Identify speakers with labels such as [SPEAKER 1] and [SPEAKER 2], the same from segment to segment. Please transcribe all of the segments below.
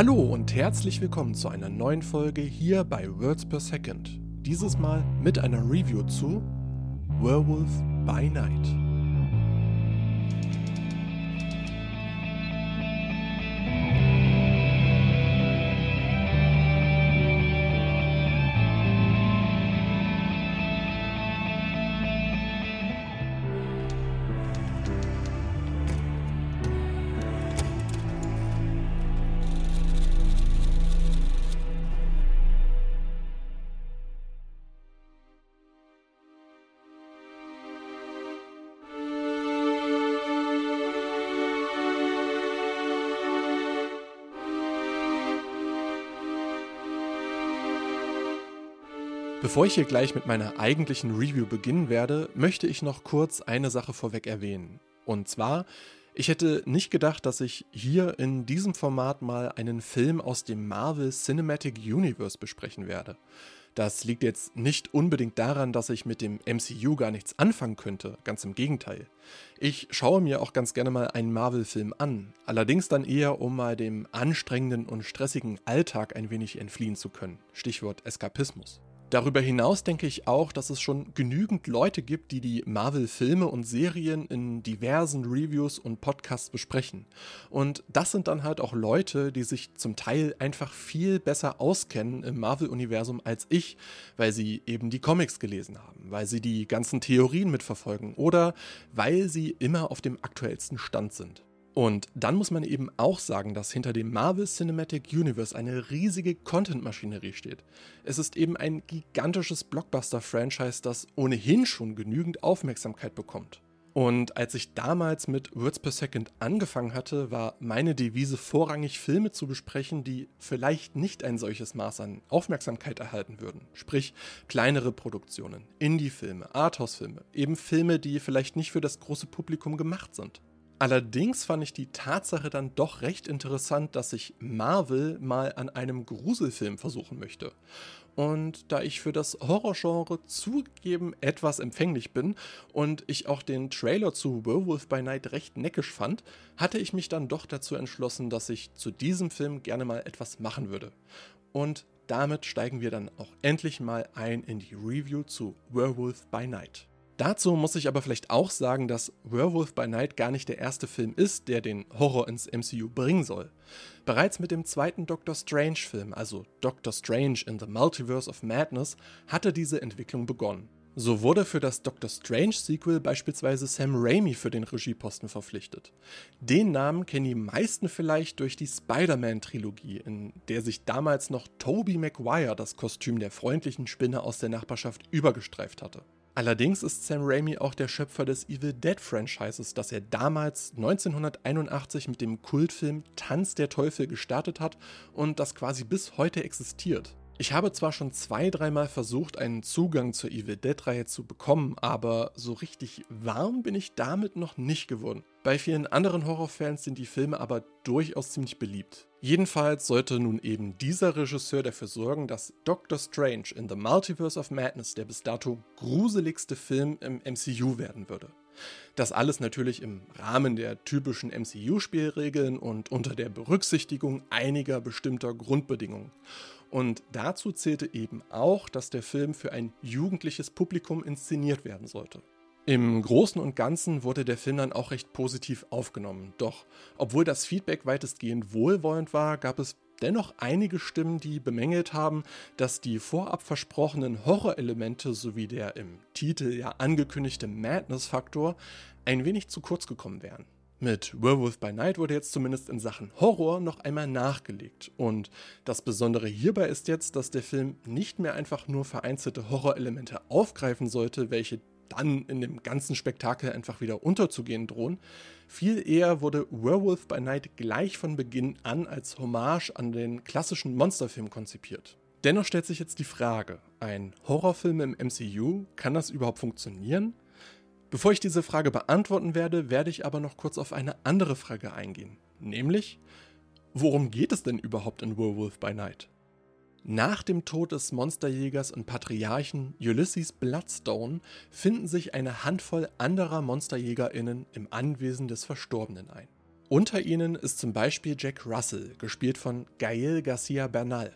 [SPEAKER 1] Hallo und herzlich willkommen zu einer neuen Folge hier bei Words per Second. Dieses Mal mit einer Review zu Werewolf by Night. Bevor ich hier gleich mit meiner eigentlichen Review beginnen werde, möchte ich noch kurz eine Sache vorweg erwähnen. Und zwar, ich hätte nicht gedacht, dass ich hier in diesem Format mal einen Film aus dem Marvel Cinematic Universe besprechen werde. Das liegt jetzt nicht unbedingt daran, dass ich mit dem MCU gar nichts anfangen könnte, ganz im Gegenteil. Ich schaue mir auch ganz gerne mal einen Marvel-Film an, allerdings dann eher, um mal dem anstrengenden und stressigen Alltag ein wenig entfliehen zu können. Stichwort Eskapismus. Darüber hinaus denke ich auch, dass es schon genügend Leute gibt, die die Marvel-Filme und Serien in diversen Reviews und Podcasts besprechen. Und das sind dann halt auch Leute, die sich zum Teil einfach viel besser auskennen im Marvel-Universum als ich, weil sie eben die Comics gelesen haben, weil sie die ganzen Theorien mitverfolgen oder weil sie immer auf dem aktuellsten Stand sind. Und dann muss man eben auch sagen, dass hinter dem Marvel Cinematic Universe eine riesige Content-Maschinerie steht. Es ist eben ein gigantisches Blockbuster-Franchise, das ohnehin schon genügend Aufmerksamkeit bekommt. Und als ich damals mit Words per Second angefangen hatte, war meine Devise vorrangig Filme zu besprechen, die vielleicht nicht ein solches Maß an Aufmerksamkeit erhalten würden. Sprich kleinere Produktionen, Indie-Filme, Arthouse-Filme, eben Filme, die vielleicht nicht für das große Publikum gemacht sind. Allerdings fand ich die Tatsache dann doch recht interessant, dass sich Marvel mal an einem Gruselfilm versuchen möchte. Und da ich für das Horrorgenre zugegeben etwas empfänglich bin und ich auch den Trailer zu Werewolf by Night recht neckisch fand, hatte ich mich dann doch dazu entschlossen, dass ich zu diesem Film gerne mal etwas machen würde. Und damit steigen wir dann auch endlich mal ein in die Review zu Werewolf by Night. Dazu muss ich aber vielleicht auch sagen, dass Werewolf by Night gar nicht der erste Film ist, der den Horror ins MCU bringen soll. Bereits mit dem zweiten Doctor Strange-Film, also Doctor Strange in the Multiverse of Madness, hatte diese Entwicklung begonnen. So wurde für das Doctor Strange-Sequel beispielsweise Sam Raimi für den Regieposten verpflichtet. Den Namen kennen die meisten vielleicht durch die Spider-Man-Trilogie, in der sich damals noch Tobey Maguire das Kostüm der freundlichen Spinne aus der Nachbarschaft übergestreift hatte. Allerdings ist Sam Raimi auch der Schöpfer des Evil Dead Franchises, das er damals 1981 mit dem Kultfilm Tanz der Teufel gestartet hat und das quasi bis heute existiert. Ich habe zwar schon zwei, dreimal versucht, einen Zugang zur Evil Dead-Reihe zu bekommen, aber so richtig warm bin ich damit noch nicht geworden. Bei vielen anderen Horrorfans sind die Filme aber durchaus ziemlich beliebt. Jedenfalls sollte nun eben dieser Regisseur dafür sorgen, dass Doctor Strange in the Multiverse of Madness der bis dato gruseligste Film im MCU werden würde. Das alles natürlich im Rahmen der typischen MCU-Spielregeln und unter der Berücksichtigung einiger bestimmter Grundbedingungen. Und dazu zählte eben auch, dass der Film für ein jugendliches Publikum inszeniert werden sollte. Im Großen und Ganzen wurde der Film dann auch recht positiv aufgenommen. Doch obwohl das Feedback weitestgehend wohlwollend war, gab es dennoch einige Stimmen, die bemängelt haben, dass die vorab versprochenen Horrorelemente sowie der im Titel ja angekündigte Madness-Faktor ein wenig zu kurz gekommen wären. Mit Werewolf by Night wurde jetzt zumindest in Sachen Horror noch einmal nachgelegt. Und das Besondere hierbei ist jetzt, dass der Film nicht mehr einfach nur vereinzelte Horrorelemente aufgreifen sollte, welche dann in dem ganzen Spektakel einfach wieder unterzugehen drohen. Viel eher wurde Werewolf by Night gleich von Beginn an als Hommage an den klassischen Monsterfilm konzipiert. Dennoch stellt sich jetzt die Frage, ein Horrorfilm im MCU, kann das überhaupt funktionieren? Bevor ich diese Frage beantworten werde, werde ich aber noch kurz auf eine andere Frage eingehen. Nämlich, worum geht es denn überhaupt in Werewolf by Night? Nach dem Tod des Monsterjägers und Patriarchen Ulysses Bloodstone finden sich eine Handvoll anderer MonsterjägerInnen im Anwesen des Verstorbenen ein. Unter ihnen ist zum Beispiel Jack Russell, gespielt von Gael Garcia Bernal.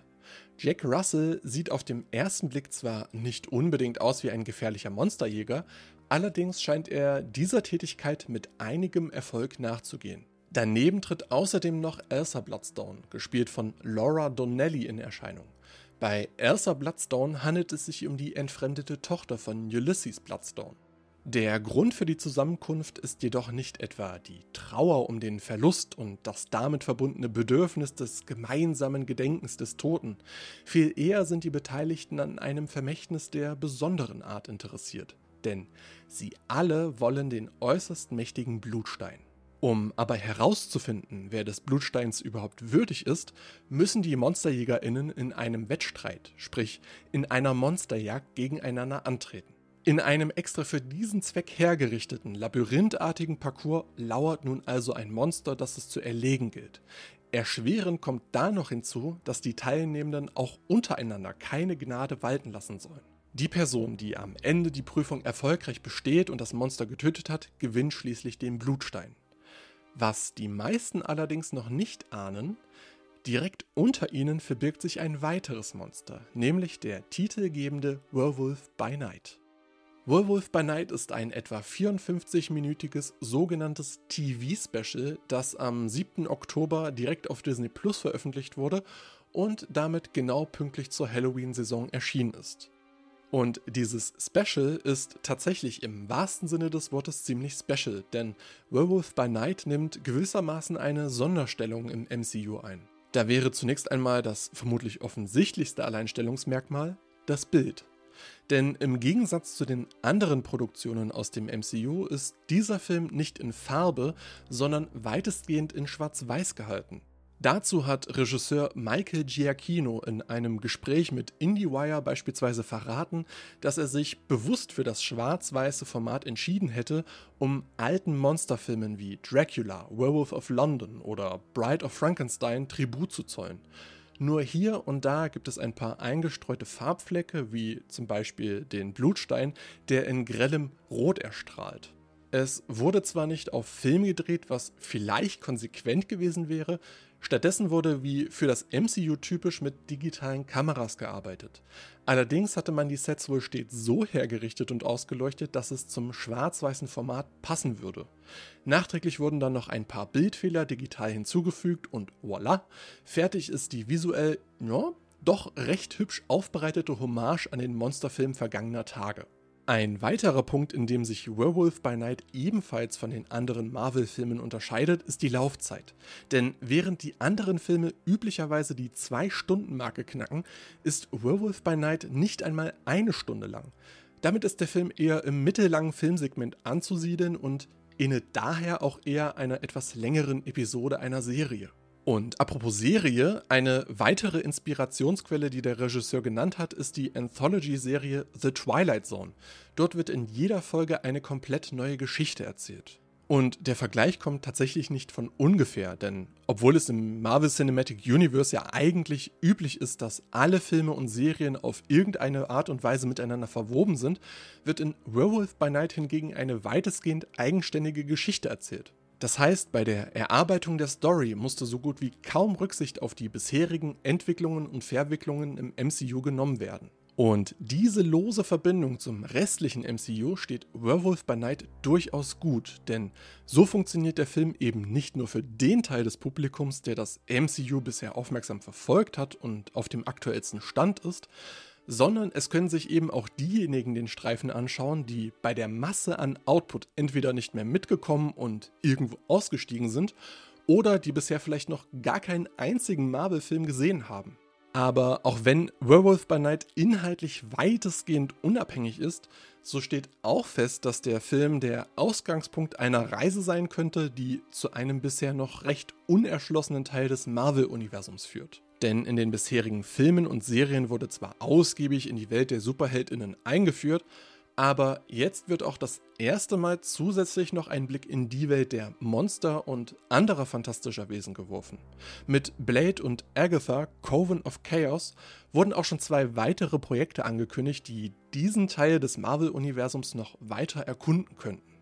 [SPEAKER 1] Jack Russell sieht auf den ersten Blick zwar nicht unbedingt aus wie ein gefährlicher Monsterjäger, allerdings scheint er dieser Tätigkeit mit einigem Erfolg nachzugehen. Daneben tritt außerdem noch Elsa Bloodstone, gespielt von Laura Donnelly, in Erscheinung. Bei Elsa Bloodstone handelt es sich um die entfremdete Tochter von Ulysses Bloodstone. Der Grund für die Zusammenkunft ist jedoch nicht etwa die Trauer um den Verlust und das damit verbundene Bedürfnis des gemeinsamen Gedenkens des Toten. Viel eher sind die Beteiligten an einem Vermächtnis der besonderen Art interessiert. Denn sie alle wollen den äußerst mächtigen Blutstein. Um aber herauszufinden, wer des Blutsteins überhaupt würdig ist, müssen die MonsterjägerInnen in einem Wettstreit, sprich in einer Monsterjagd gegeneinander antreten. In einem extra für diesen Zweck hergerichteten, labyrinthartigen Parcours lauert nun also ein Monster, das es zu erlegen gilt. Erschwerend kommt da noch hinzu, dass die Teilnehmenden auch untereinander keine Gnade walten lassen sollen. Die Person, die am Ende die Prüfung erfolgreich besteht und das Monster getötet hat, gewinnt schließlich den Blutstein. Was die meisten allerdings noch nicht ahnen, direkt unter ihnen verbirgt sich ein weiteres Monster, nämlich der titelgebende Werewolf by Night. Werewolf by Night ist ein etwa 54-minütiges sogenanntes TV-Special, das am 7. Oktober direkt auf Disney Plus veröffentlicht wurde und damit genau pünktlich zur Halloween-Saison erschienen ist. Und dieses Special ist tatsächlich im wahrsten Sinne des Wortes ziemlich special, denn Werewolf by Night nimmt gewissermaßen eine Sonderstellung im MCU ein. Da wäre zunächst einmal das vermutlich offensichtlichste Alleinstellungsmerkmal das Bild. Denn im Gegensatz zu den anderen Produktionen aus dem MCU ist dieser Film nicht in Farbe, sondern weitestgehend in Schwarz-Weiß gehalten. Dazu hat Regisseur Michael Giacchino in einem Gespräch mit IndieWire beispielsweise verraten, dass er sich bewusst für das schwarz-weiße Format entschieden hätte, um alten Monsterfilmen wie Dracula, Werewolf of London oder Bride of Frankenstein Tribut zu zollen. Nur hier und da gibt es ein paar eingestreute Farbflecke, wie zum Beispiel den Blutstein, der in grellem Rot erstrahlt. Es wurde zwar nicht auf Film gedreht, was vielleicht konsequent gewesen wäre, Stattdessen wurde wie für das MCU typisch mit digitalen Kameras gearbeitet. Allerdings hatte man die Sets wohl stets so hergerichtet und ausgeleuchtet, dass es zum schwarz-weißen Format passen würde. Nachträglich wurden dann noch ein paar Bildfehler digital hinzugefügt und voilà, fertig ist die visuell, ja, doch recht hübsch aufbereitete Hommage an den Monsterfilm vergangener Tage. Ein weiterer Punkt, in dem sich Werewolf by Night ebenfalls von den anderen Marvel-Filmen unterscheidet, ist die Laufzeit. Denn während die anderen Filme üblicherweise die 2-Stunden-Marke knacken, ist Werewolf by Night nicht einmal eine Stunde lang. Damit ist der Film eher im mittellangen Filmsegment anzusiedeln und inne daher auch eher einer etwas längeren Episode einer Serie. Und apropos Serie, eine weitere Inspirationsquelle, die der Regisseur genannt hat, ist die Anthology-Serie The Twilight Zone. Dort wird in jeder Folge eine komplett neue Geschichte erzählt. Und der Vergleich kommt tatsächlich nicht von ungefähr, denn obwohl es im Marvel Cinematic Universe ja eigentlich üblich ist, dass alle Filme und Serien auf irgendeine Art und Weise miteinander verwoben sind, wird in Werewolf by Night hingegen eine weitestgehend eigenständige Geschichte erzählt. Das heißt, bei der Erarbeitung der Story musste so gut wie kaum Rücksicht auf die bisherigen Entwicklungen und Verwicklungen im MCU genommen werden. Und diese lose Verbindung zum restlichen MCU steht Werewolf by Night durchaus gut, denn so funktioniert der Film eben nicht nur für den Teil des Publikums, der das MCU bisher aufmerksam verfolgt hat und auf dem aktuellsten Stand ist, sondern es können sich eben auch diejenigen den Streifen anschauen, die bei der Masse an Output entweder nicht mehr mitgekommen und irgendwo ausgestiegen sind oder die bisher vielleicht noch gar keinen einzigen Marvel-Film gesehen haben. Aber auch wenn Werewolf by Night inhaltlich weitestgehend unabhängig ist, so steht auch fest, dass der Film der Ausgangspunkt einer Reise sein könnte, die zu einem bisher noch recht unerschlossenen Teil des Marvel-Universums führt. Denn in den bisherigen Filmen und Serien wurde zwar ausgiebig in die Welt der Superheldinnen eingeführt, aber jetzt wird auch das erste Mal zusätzlich noch ein Blick in die Welt der Monster und anderer fantastischer Wesen geworfen. Mit Blade und Agatha, Coven of Chaos, wurden auch schon zwei weitere Projekte angekündigt, die diesen Teil des Marvel-Universums noch weiter erkunden könnten.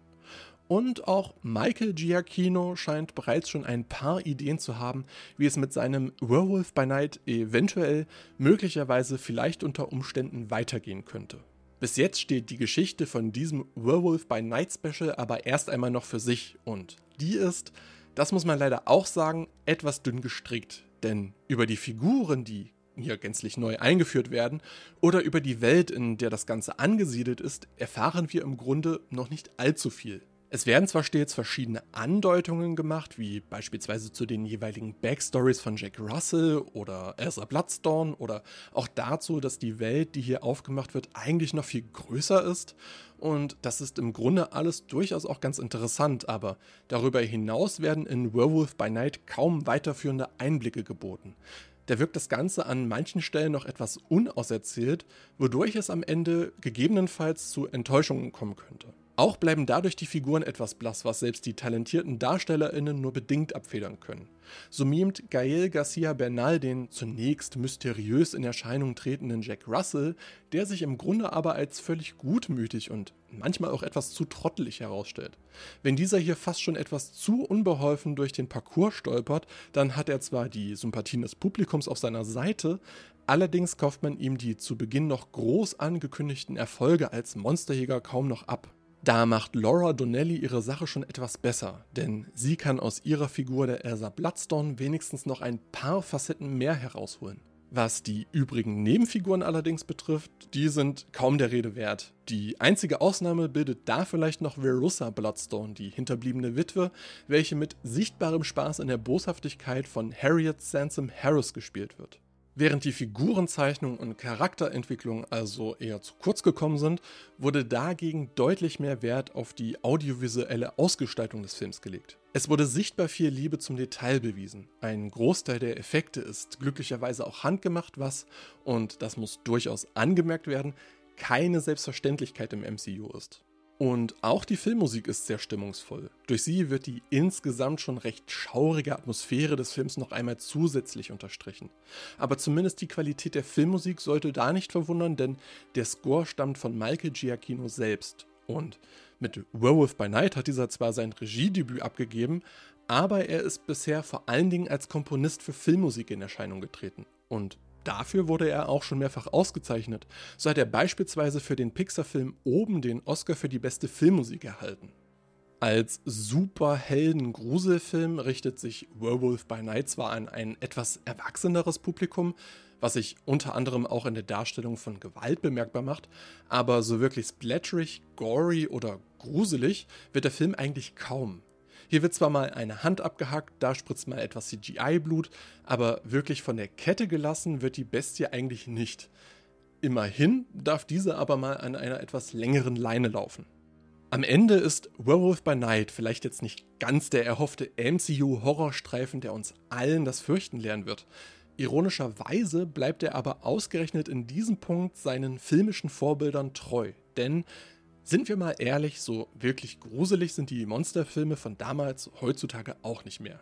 [SPEAKER 1] Und auch Michael Giacchino scheint bereits schon ein paar Ideen zu haben, wie es mit seinem Werewolf by Night eventuell, möglicherweise vielleicht unter Umständen weitergehen könnte. Bis jetzt steht die Geschichte von diesem Werewolf by Night Special aber erst einmal noch für sich und die ist, das muss man leider auch sagen, etwas dünn gestrickt. Denn über die Figuren, die hier gänzlich neu eingeführt werden, oder über die Welt, in der das Ganze angesiedelt ist, erfahren wir im Grunde noch nicht allzu viel. Es werden zwar stets verschiedene Andeutungen gemacht, wie beispielsweise zu den jeweiligen Backstories von Jack Russell oder Elsa Bloodstone oder auch dazu, dass die Welt, die hier aufgemacht wird, eigentlich noch viel größer ist. Und das ist im Grunde alles durchaus auch ganz interessant, aber darüber hinaus werden in Werewolf by Night kaum weiterführende Einblicke geboten. Da wirkt das Ganze an manchen Stellen noch etwas unauserzählt, wodurch es am Ende gegebenenfalls zu Enttäuschungen kommen könnte. Auch bleiben dadurch die Figuren etwas blass, was selbst die talentierten DarstellerInnen nur bedingt abfedern können. So mimt Gael Garcia Bernal den zunächst mysteriös in Erscheinung tretenden Jack Russell, der sich im Grunde aber als völlig gutmütig und manchmal auch etwas zu trottelig herausstellt. Wenn dieser hier fast schon etwas zu unbeholfen durch den Parcours stolpert, dann hat er zwar die Sympathien des Publikums auf seiner Seite, allerdings kauft man ihm die zu Beginn noch groß angekündigten Erfolge als Monsterjäger kaum noch ab. Da macht Laura Donnelly ihre Sache schon etwas besser, denn sie kann aus ihrer Figur der Elsa Bloodstone wenigstens noch ein paar Facetten mehr herausholen. Was die übrigen Nebenfiguren allerdings betrifft, die sind kaum der Rede wert. Die einzige Ausnahme bildet da vielleicht noch Verussa Bloodstone, die hinterbliebene Witwe, welche mit sichtbarem Spaß in der Boshaftigkeit von Harriet Sansom Harris gespielt wird. Während die Figurenzeichnung und Charakterentwicklung also eher zu kurz gekommen sind, wurde dagegen deutlich mehr Wert auf die audiovisuelle Ausgestaltung des Films gelegt. Es wurde sichtbar viel Liebe zum Detail bewiesen. Ein Großteil der Effekte ist glücklicherweise auch handgemacht, was, und das muss durchaus angemerkt werden, keine Selbstverständlichkeit im MCU ist. Und auch die Filmmusik ist sehr stimmungsvoll. Durch sie wird die insgesamt schon recht schaurige Atmosphäre des Films noch einmal zusätzlich unterstrichen. Aber zumindest die Qualität der Filmmusik sollte da nicht verwundern, denn der Score stammt von Michael Giacchino selbst. Und mit Werewolf by Night hat dieser zwar sein Regiedebüt abgegeben, aber er ist bisher vor allen Dingen als Komponist für Filmmusik in Erscheinung getreten. Und Dafür wurde er auch schon mehrfach ausgezeichnet. So hat er beispielsweise für den Pixar-Film Oben den Oscar für die beste Filmmusik erhalten. Als Superhelden-Gruselfilm richtet sich Werewolf by Night zwar an ein etwas erwachseneres Publikum, was sich unter anderem auch in der Darstellung von Gewalt bemerkbar macht, aber so wirklich splatterig, gory oder gruselig wird der Film eigentlich kaum. Hier wird zwar mal eine Hand abgehackt, da spritzt mal etwas CGI-Blut, aber wirklich von der Kette gelassen wird die Bestie eigentlich nicht. Immerhin darf diese aber mal an einer etwas längeren Leine laufen. Am Ende ist Werewolf by Night vielleicht jetzt nicht ganz der erhoffte MCU-Horrorstreifen, der uns allen das Fürchten lernen wird. Ironischerweise bleibt er aber ausgerechnet in diesem Punkt seinen filmischen Vorbildern treu, denn sind wir mal ehrlich, so wirklich gruselig sind die Monsterfilme von damals heutzutage auch nicht mehr.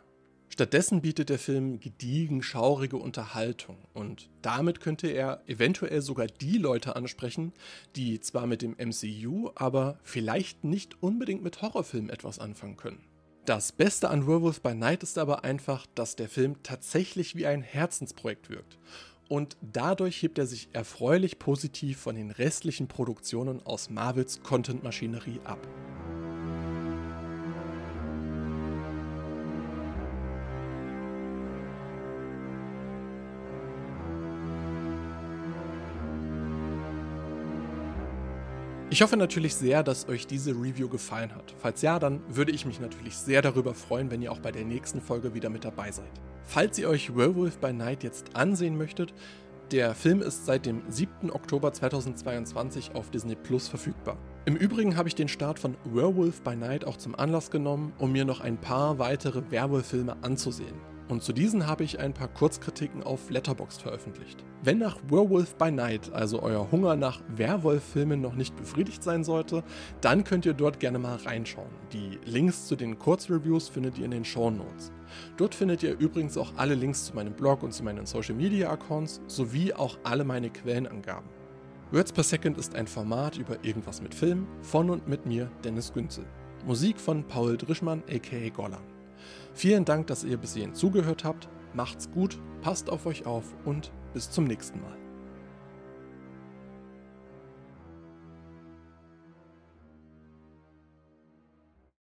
[SPEAKER 1] Stattdessen bietet der Film gediegen schaurige Unterhaltung und damit könnte er eventuell sogar die Leute ansprechen, die zwar mit dem MCU, aber vielleicht nicht unbedingt mit Horrorfilmen etwas anfangen können. Das Beste an Werewolf by Night ist aber einfach, dass der Film tatsächlich wie ein Herzensprojekt wirkt und dadurch hebt er sich erfreulich positiv von den restlichen Produktionen aus Marvels Content-Maschinerie ab. Ich hoffe natürlich sehr, dass euch diese Review gefallen hat. Falls ja, dann würde ich mich natürlich sehr darüber freuen, wenn ihr auch bei der nächsten Folge wieder mit dabei seid. Falls ihr euch Werewolf by Night jetzt ansehen möchtet, der Film ist seit dem 7. Oktober 2022 auf Disney Plus verfügbar. Im Übrigen habe ich den Start von Werewolf by Night auch zum Anlass genommen, um mir noch ein paar weitere Werwolf-Filme anzusehen. Und zu diesen habe ich ein paar Kurzkritiken auf Letterboxd veröffentlicht. Wenn nach Werewolf by Night also euer Hunger nach Werwolf-Filmen noch nicht befriedigt sein sollte, dann könnt ihr dort gerne mal reinschauen. Die Links zu den Kurzreviews findet ihr in den Show Notes. Dort findet ihr übrigens auch alle Links zu meinem Blog und zu meinen Social Media Accounts sowie auch alle meine Quellenangaben. Words per Second ist ein Format über irgendwas mit Film von und mit mir, Dennis Günzel. Musik von Paul Drischmann aka Gollan. Vielen Dank, dass ihr bis hierhin zugehört habt. Macht's gut, passt auf euch auf und bis zum nächsten Mal.